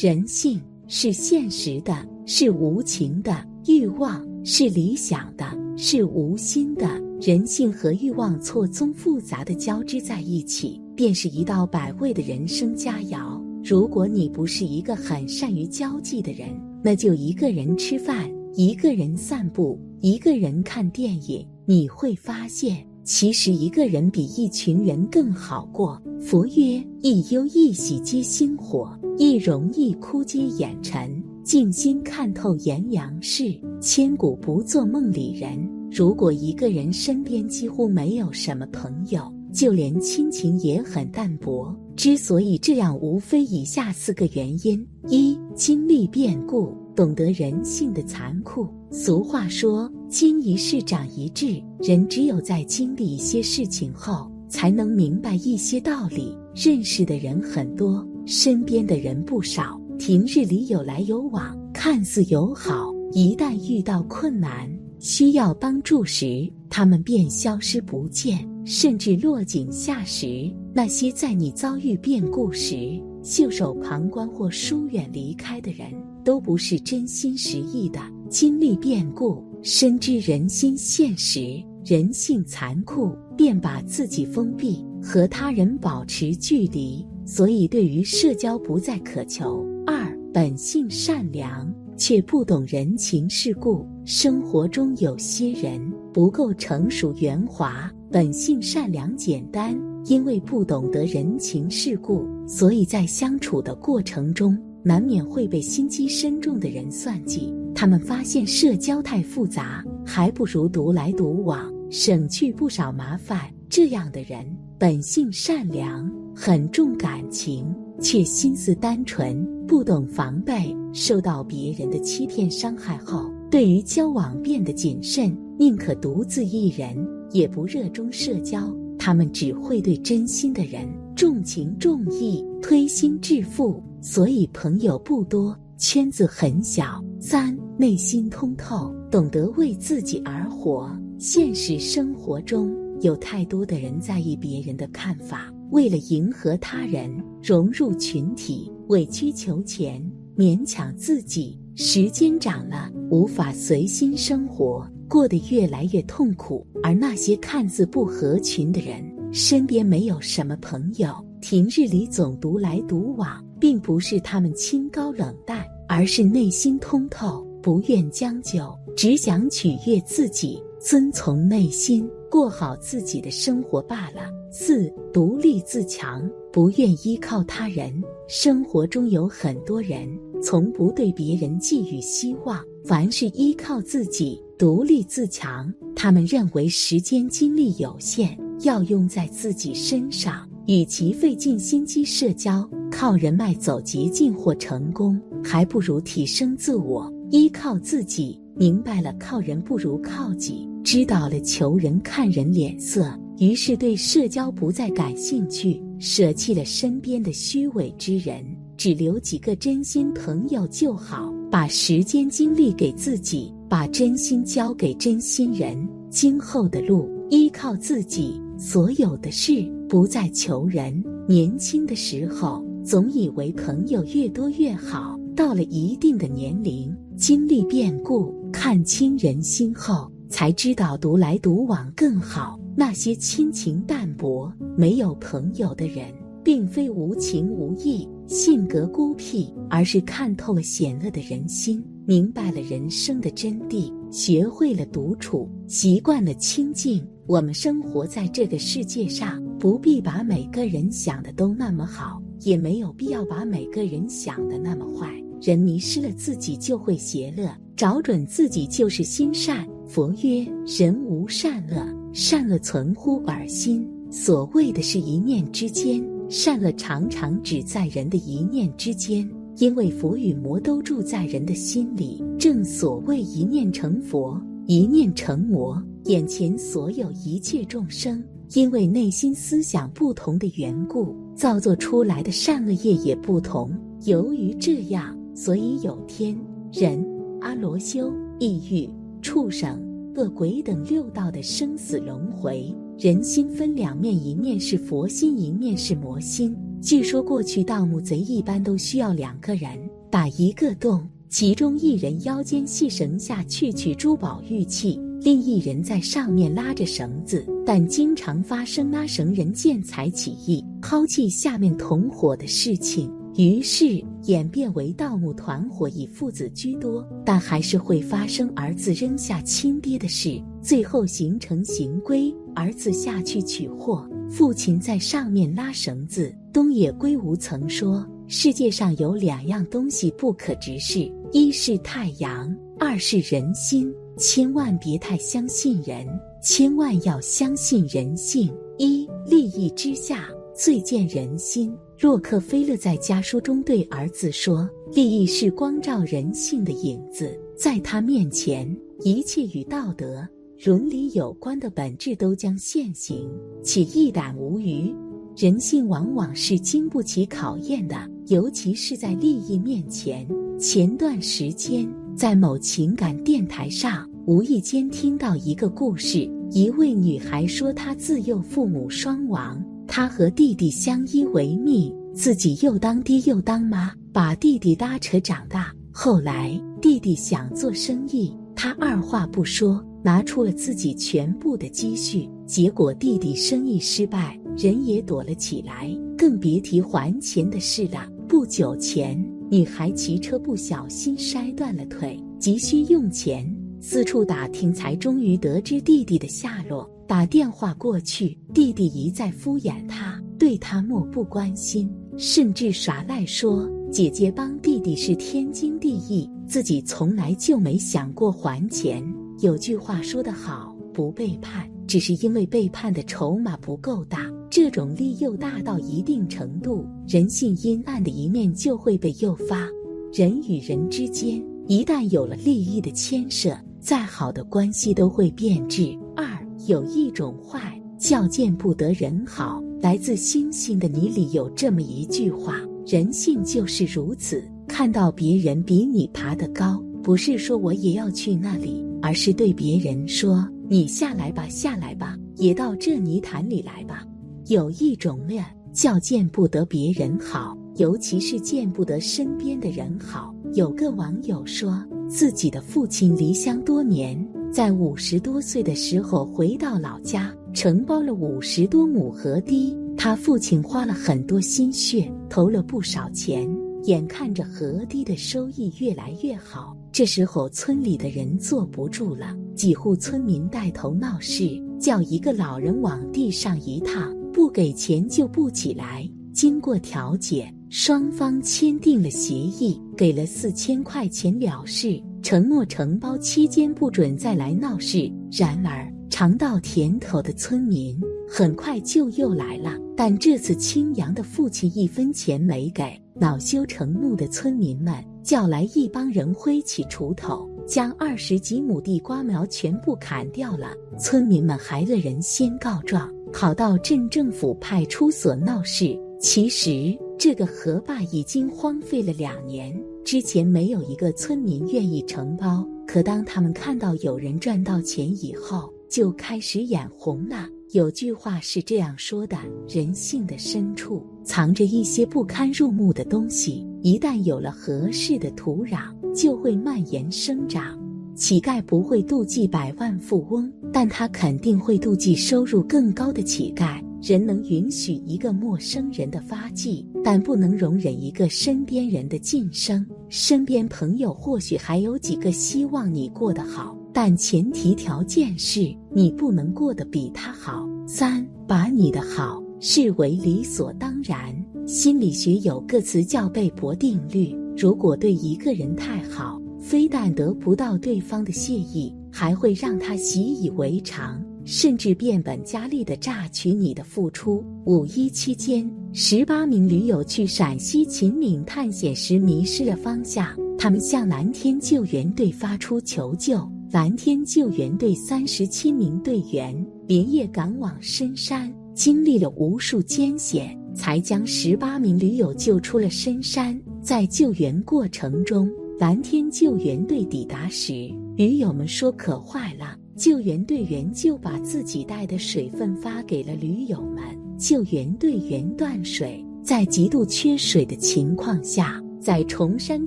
人性是现实的，是无情的；欲望是理想的，是无心的。人性和欲望错综复杂的交织在一起，便是一道百味的人生佳肴。如果你不是一个很善于交际的人，那就一个人吃饭，一个人散步，一个人看电影。你会发现，其实一个人比一群人更好过。佛曰：一忧一喜皆心火，一荣一枯皆眼尘。静心看透炎阳事，千古不做梦里人。如果一个人身边几乎没有什么朋友，就连亲情也很淡薄。之所以这样，无非以下四个原因：一、经历变故，懂得人性的残酷。俗话说“经一事长一智”，人只有在经历一些事情后，才能明白一些道理。认识的人很多，身边的人不少，平日里有来有往，看似友好，一旦遇到困难。需要帮助时，他们便消失不见，甚至落井下石。那些在你遭遇变故时袖手旁观或疏远离开的人，都不是真心实意的。经历变故，深知人心现实、人性残酷，便把自己封闭，和他人保持距离。所以，对于社交不再渴求。二，本性善良。却不懂人情世故，生活中有些人不够成熟圆滑，本性善良简单，因为不懂得人情世故，所以在相处的过程中难免会被心机深重的人算计。他们发现社交太复杂，还不如独来独往，省去不少麻烦。这样的人本性善良，很重感情。却心思单纯，不懂防备，受到别人的欺骗伤害后，对于交往变得谨慎，宁可独自一人，也不热衷社交。他们只会对真心的人重情重义，推心置腹，所以朋友不多，圈子很小。三内心通透，懂得为自己而活。现实生活中有太多的人在意别人的看法。为了迎合他人、融入群体，委曲求全、勉强自己，时间长了，无法随心生活，过得越来越痛苦。而那些看似不合群的人，身边没有什么朋友，平日里总独来独往，并不是他们清高冷淡，而是内心通透，不愿将就，只想取悦自己，遵从内心。过好自己的生活罢了。四，独立自强，不愿依靠他人。生活中有很多人从不对别人寄予希望，凡是依靠自己，独立自强。他们认为时间精力有限，要用在自己身上。与其费尽心机社交，靠人脉走捷径或成功，还不如提升自我，依靠自己。明白了，靠人不如靠己。知道了求人看人脸色，于是对社交不再感兴趣，舍弃了身边的虚伪之人，只留几个真心朋友就好。把时间精力给自己，把真心交给真心人。今后的路依靠自己，所有的事不再求人。年轻的时候总以为朋友越多越好，到了一定的年龄，经历变故，看清人心后。才知道独来独往更好。那些亲情淡薄、没有朋友的人，并非无情无义、性格孤僻，而是看透了险恶的人心，明白了人生的真谛，学会了独处，习惯了清静。我们生活在这个世界上，不必把每个人想的都那么好，也没有必要把每个人想的那么坏。人迷失了自己，就会邪恶；找准自己，就是心善。佛曰：人无善恶，善恶存乎耳心。所谓的是一念之间，善恶常常只在人的一念之间，因为佛与魔都住在人的心里。正所谓一念成佛，一念成魔。眼前所有一切众生，因为内心思想不同的缘故，造作出来的善恶业也不同。由于这样，所以有天人、阿罗修、地狱。畜生、恶鬼等六道的生死轮回，人心分两面，一面是佛心，一面是魔心。据说过去盗墓贼一般都需要两个人打一个洞，其中一人腰间系绳下去取珠宝玉器，另一人在上面拉着绳子。但经常发生拉绳人见财起意，抛弃下面同伙的事情。于是演变为盗墓团伙以父子居多，但还是会发生儿子扔下亲爹的事，最后形成行规：儿子下去取货，父亲在上面拉绳子。东野圭吾曾说：“世界上有两样东西不可直视，一是太阳，二是人心。千万别太相信人，千万要相信人性。一利益之下，最见人心。”洛克菲勒在家书中对儿子说：“利益是光照人性的影子，在他面前，一切与道德、伦理有关的本质都将现形，且一览无余。人性往往是经不起考验的，尤其是在利益面前。”前段时间，在某情感电台上，无意间听到一个故事：一位女孩说，她自幼父母双亡。他和弟弟相依为命，自己又当爹又当妈，把弟弟拉扯长大。后来弟弟想做生意，他二话不说，拿出了自己全部的积蓄。结果弟弟生意失败，人也躲了起来，更别提还钱的事了。不久前，女孩骑车不小心摔断了腿，急需用钱，四处打听，才终于得知弟弟的下落。打电话过去，弟弟一再敷衍他，对他漠不关心，甚至耍赖说姐姐帮弟弟是天经地义，自己从来就没想过还钱。有句话说得好，不背叛只是因为背叛的筹码不够大。这种利诱大到一定程度，人性阴暗的一面就会被诱发。人与人之间一旦有了利益的牵涉，再好的关系都会变质。二。有一种坏叫见不得人好。来自星星的你里有这么一句话：人性就是如此。看到别人比你爬得高，不是说我也要去那里，而是对别人说：“你下来吧，下来吧，也到这泥潭里来吧。”有一种恋叫见不得别人好，尤其是见不得身边的人好。有个网友说自己的父亲离乡多年。在五十多岁的时候回到老家，承包了五十多亩河堤。他父亲花了很多心血，投了不少钱，眼看着河堤的收益越来越好。这时候村里的人坐不住了，几户村民带头闹事，叫一个老人往地上一躺，不给钱就不起来。经过调解，双方签订了协议，给了四千块钱了事。承诺承包期间不准再来闹事。然而尝到甜头的村民很快就又来了，但这次青阳的父亲一分钱没给。恼羞成怒的村民们叫来一帮人，挥起锄头，将二十几亩地瓜苗全部砍掉了。村民们还了人先告状，跑到镇政府派出所闹事。其实这个河坝已经荒废了两年。之前没有一个村民愿意承包，可当他们看到有人赚到钱以后，就开始眼红了。有句话是这样说的：人性的深处藏着一些不堪入目的东西，一旦有了合适的土壤，就会蔓延生长。乞丐不会妒忌百万富翁，但他肯定会妒忌收入更高的乞丐。人能允许一个陌生人的发迹，但不能容忍一个身边人的晋升。身边朋友或许还有几个希望你过得好，但前提条件是你不能过得比他好。三，把你的好视为理所当然。心理学有个词叫贝博定律：如果对一个人太好，非但得不到对方的谢意，还会让他习以为常。甚至变本加厉地榨取你的付出。五一期间，十八名驴友去陕西秦岭探险时迷失了方向，他们向蓝天救援队发出求救。蓝天救援队三十七名队员连夜赶往深山，经历了无数艰险，才将十八名驴友救出了深山。在救援过程中，蓝天救援队抵达时，驴友们说渴坏了。救援队员就把自己带的水分发给了驴友们。救援队员断水，在极度缺水的情况下，在崇山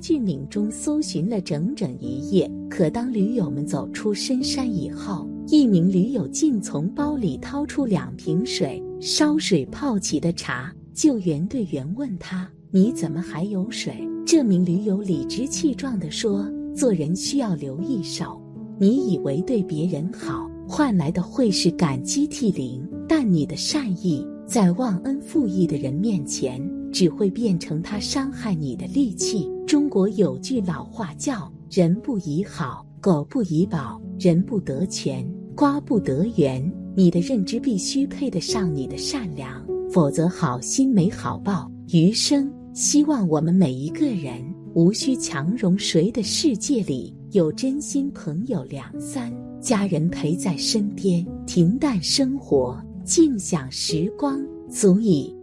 峻岭中搜寻了整整一夜。可当驴友们走出深山以后，一名驴友竟从包里掏出两瓶水、烧水泡起的茶。救援队员问他：“你怎么还有水？”这名驴友理直气壮地说：“做人需要留一手。你以为对别人好，换来的会是感激涕零，但你的善意在忘恩负义的人面前，只会变成他伤害你的利器。”中国有句老话叫：“人不以好，狗不以宝，人不得全，瓜不得圆。”你的认知必须配得上你的善良。否则，好心没好报。余生，希望我们每一个人无需强融谁的世界里有真心朋友两三，家人陪在身边，平淡生活，静享时光，足以。